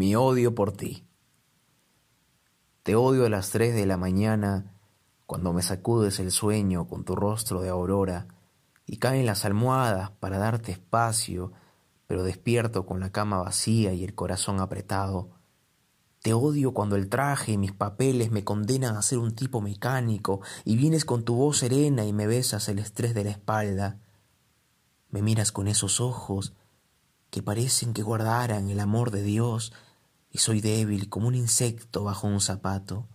Mi odio por ti. Te odio a las tres de la mañana cuando me sacudes el sueño con tu rostro de aurora y caen las almohadas para darte espacio, pero despierto con la cama vacía y el corazón apretado. Te odio cuando el traje y mis papeles me condenan a ser un tipo mecánico y vienes con tu voz serena y me besas el estrés de la espalda. Me miras con esos ojos que parecen que guardaran el amor de Dios, y soy débil como un insecto bajo un zapato.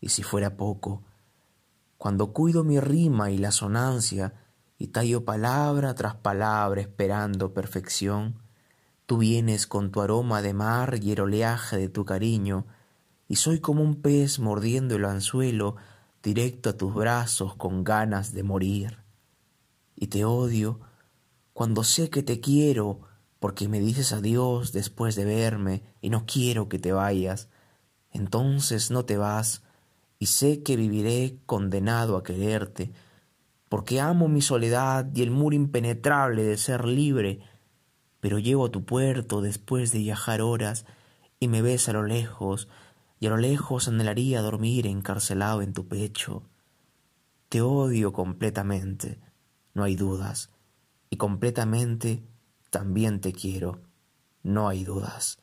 Y si fuera poco, cuando cuido mi rima y la sonancia, y tallo palabra tras palabra esperando perfección, tú vienes con tu aroma de mar y el oleaje de tu cariño, y soy como un pez mordiendo el anzuelo directo a tus brazos con ganas de morir. Y te odio cuando sé que te quiero, porque me dices adiós después de verme y no quiero que te vayas, entonces no te vas y sé que viviré condenado a quererte, porque amo mi soledad y el muro impenetrable de ser libre, pero llego a tu puerto después de viajar horas y me ves a lo lejos, y a lo lejos anhelaría dormir encarcelado en tu pecho. Te odio completamente, no hay dudas, y completamente también te quiero, no hay dudas.